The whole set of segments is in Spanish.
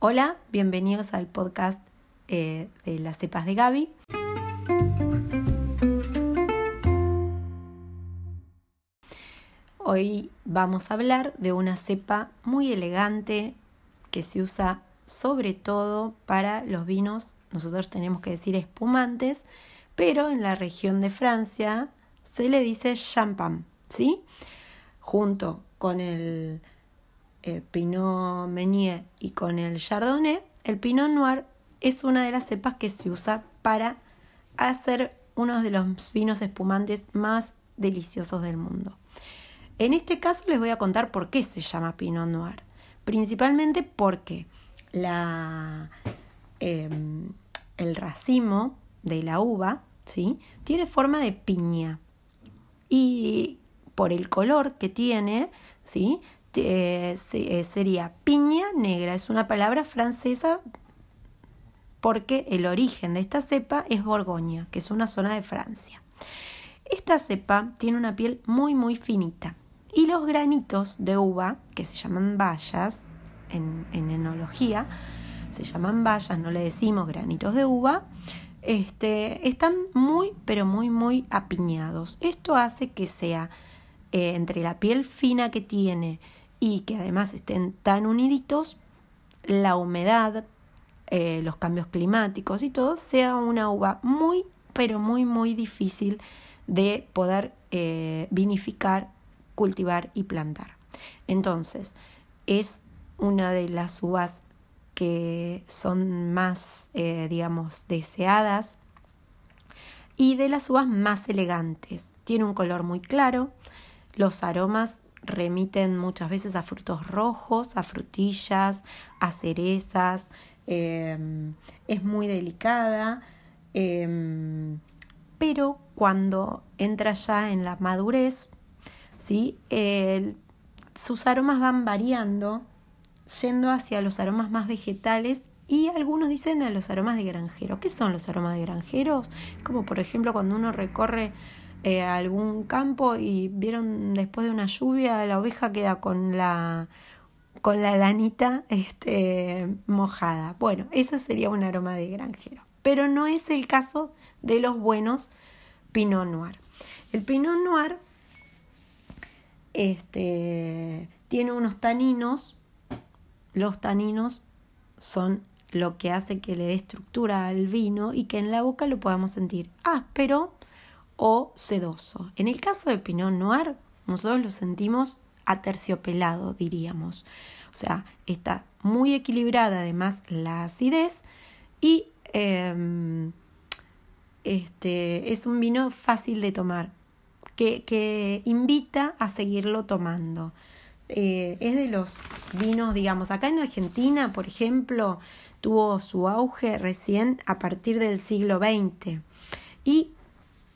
Hola, bienvenidos al podcast eh, de las cepas de Gaby. Hoy vamos a hablar de una cepa muy elegante que se usa sobre todo para los vinos, nosotros tenemos que decir espumantes, pero en la región de Francia se le dice champagne, ¿sí? Junto con el eh, Pinot Meunier y con el Chardonnay, el Pinot Noir es una de las cepas que se usa para hacer uno de los vinos espumantes más deliciosos del mundo. En este caso les voy a contar por qué se llama Pinot Noir. Principalmente porque la, em, el racimo de la uva ¿sí? tiene forma de piña. Y por el color que tiene, ¿sí? Eh, sería piña negra. Es una palabra francesa porque el origen de esta cepa es Borgoña, que es una zona de Francia. Esta cepa tiene una piel muy muy finita y los granitos de uva, que se llaman bayas en, enología, se llaman bayas, no le decimos granitos de uva, este, están muy pero muy muy apiñados. Esto hace que sea eh, entre la piel fina que tiene y que además estén tan uniditos, la humedad eh, los cambios climáticos y todo, sea una uva muy, pero muy, muy difícil de poder eh, vinificar, cultivar y plantar. Entonces, es una de las uvas que son más, eh, digamos, deseadas y de las uvas más elegantes. Tiene un color muy claro, los aromas remiten muchas veces a frutos rojos, a frutillas, a cerezas, Em, es muy delicada, em, pero cuando entra ya en la madurez, ¿sí? sus aromas van variando, yendo hacia los aromas más vegetales y algunos dicen a los aromas de granjero. ¿Qué son los aromas de granjeros? Como por ejemplo cuando uno recorre eh, algún campo y vieron después de una lluvia la oveja queda con la con la lanita este, mojada. Bueno, eso sería un aroma de granjero. Pero no es el caso de los buenos Pinot Noir. El Pinot Noir este, tiene unos taninos. Los taninos son lo que hace que le dé estructura al vino y que en la boca lo podamos sentir áspero o sedoso. En el caso de Pinot Noir, nosotros lo sentimos aterciopelado, diríamos. O sea, está muy equilibrada además la acidez y em, este, es un vino fácil de tomar, que, que invita a seguirlo tomando. Eh, es de los vinos, digamos, acá en Argentina, por ejemplo, tuvo su auge recién a partir del siglo XX y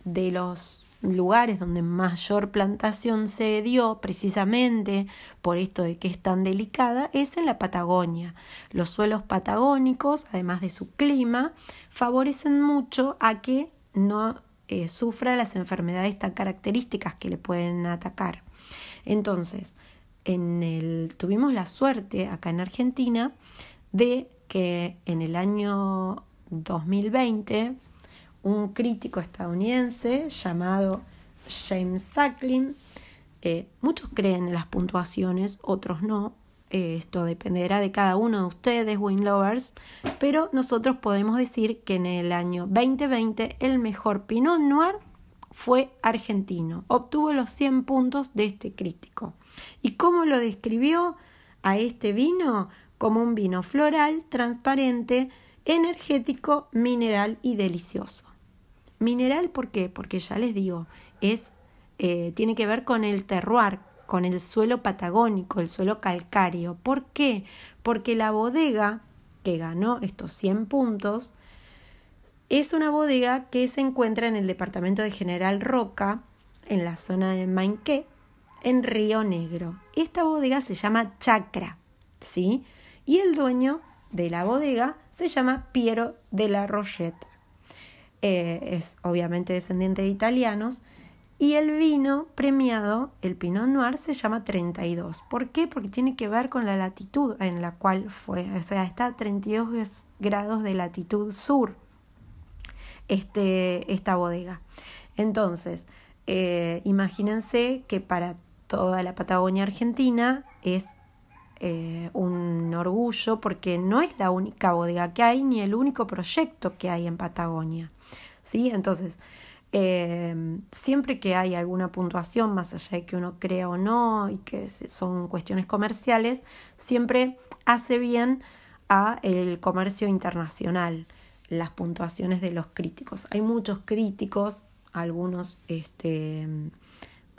de los lugares donde mayor plantación se dio precisamente por esto de que es tan delicada es en la Patagonia. Los suelos patagónicos, además de su clima, favorecen mucho a que no eh, sufra las enfermedades tan características que le pueden atacar. Entonces, en el, tuvimos la suerte acá en Argentina de que en el año 2020 un crítico estadounidense llamado James Sacklin. Eh, muchos creen en las puntuaciones, otros no. Eh, esto dependerá de cada uno de ustedes, Win Lovers, pero nosotros podemos decir que en el año 2020 el mejor Pinot Noir fue argentino. Obtuvo los 100 puntos de este crítico. ¿Y cómo lo describió a este vino? Como un vino floral, transparente, energético, mineral y delicioso. Mineral, ¿por qué? Porque ya les digo, es, eh, tiene que ver con el terroir, con el suelo patagónico, el suelo calcáreo. ¿Por qué? Porque la bodega que ganó estos 100 puntos es una bodega que se encuentra en el departamento de General Roca, en la zona de Mainqué, en Río Negro. Esta bodega se llama Chacra, ¿sí? Y el dueño de la bodega se llama Piero de la Rochette. Eh, es obviamente descendiente de italianos, Y el vino premiado, el Pinot Noir, se llama 32. ¿Por qué? Porque tiene que ver con la latitud en la cual fue. O sea, está a 32 grados de latitud sur este, esta bodega. Entonces, eh, imagínense que para toda la Patagonia Argentina es eh, un orgullo porque no es la única bodega que hay ni el único proyecto que hay en Patagonia. ¿sí? Entonces, eh, siempre que hay alguna puntuación, más allá de que uno crea o no, y que son cuestiones comerciales, siempre hace bien a el comercio internacional las puntuaciones de los críticos. Hay muchos críticos, algunos este,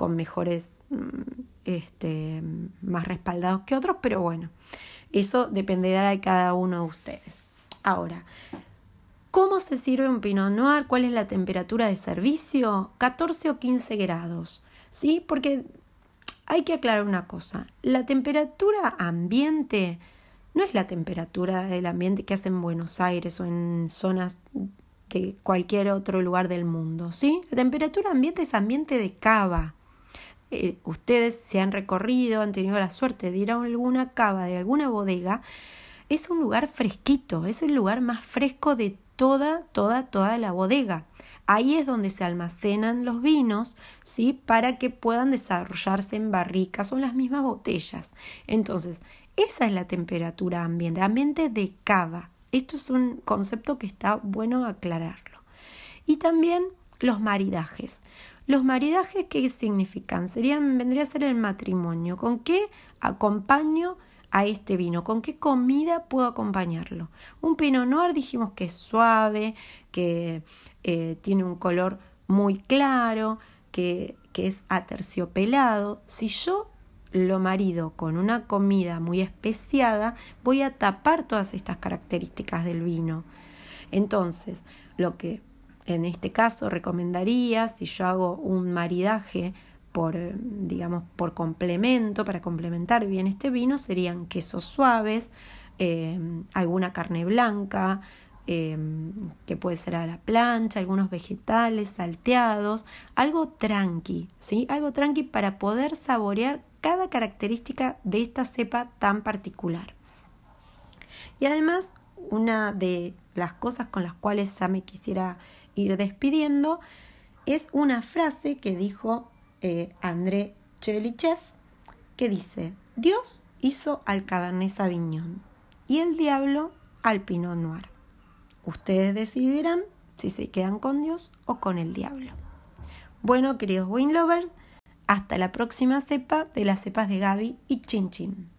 con mejores, mm, este, más respaldados que otros, pero bueno, eso dependerá de cada uno de ustedes. Ahora, ¿Cómo se sirve un Pinot Noir? ¿Cuál es la temperatura de servicio? 14 o 15 grados. ¿Sí? Porque hay que aclarar una cosa. La temperatura ambiente no es la temperatura del ambiente que hace en Buenos Aires o en zonas de cualquier otro lugar del mundo. ¿Sí? La temperatura ambiente es ambiente de cava. Eh, ustedes se han recorrido, han tenido la suerte de ir a alguna cava de alguna bodega. Es un lugar fresquito, es el lugar más fresco de toda, toda, toda la bodega. Ahí es donde se almacenan los vinos, ¿sí? Para que puedan desarrollarse en barricas o en las mismas botellas. Entonces, esa es la temperatura ambiente, ambiente de cava. Esto es un concepto que está bueno aclararlo. Y también los maridajes. Los maridajes, ¿qué significan? Serían, vendría a ser el matrimonio. ¿Con qué acompaño a este vino? ¿Con qué comida puedo acompañarlo? Un Pinot Noir dijimos que es suave, que eh, tiene un color muy claro, que, que es aterciopelado. Si yo lo marido con una comida muy especiada, voy a tapar todas estas características del vino. Entonces, lo que en este caso recomendaría, si yo hago un maridaje por, eh, digamos, por complemento, para complementar bien este vino, serían quesos suaves, eh, alguna carne blanca, eh, que puede ser a la plancha, algunos vegetales salteados, algo tranqui, ¿sí? Algo tranqui para poder saborear cada característica de esta cepa tan particular. Y además, una de las cosas con las cuales ya me quisiera ir despidiendo es una frase que dijo eh, André Chelichev, que dice, Dios hizo al Cabernet Sauvignon y el diablo al Pinot Noir. Ustedes decidirán si se quedan con Dios o con el diablo. Bueno, queridos wine lovers, hasta la próxima cepa de las cepas de Gaby y Chin Chin.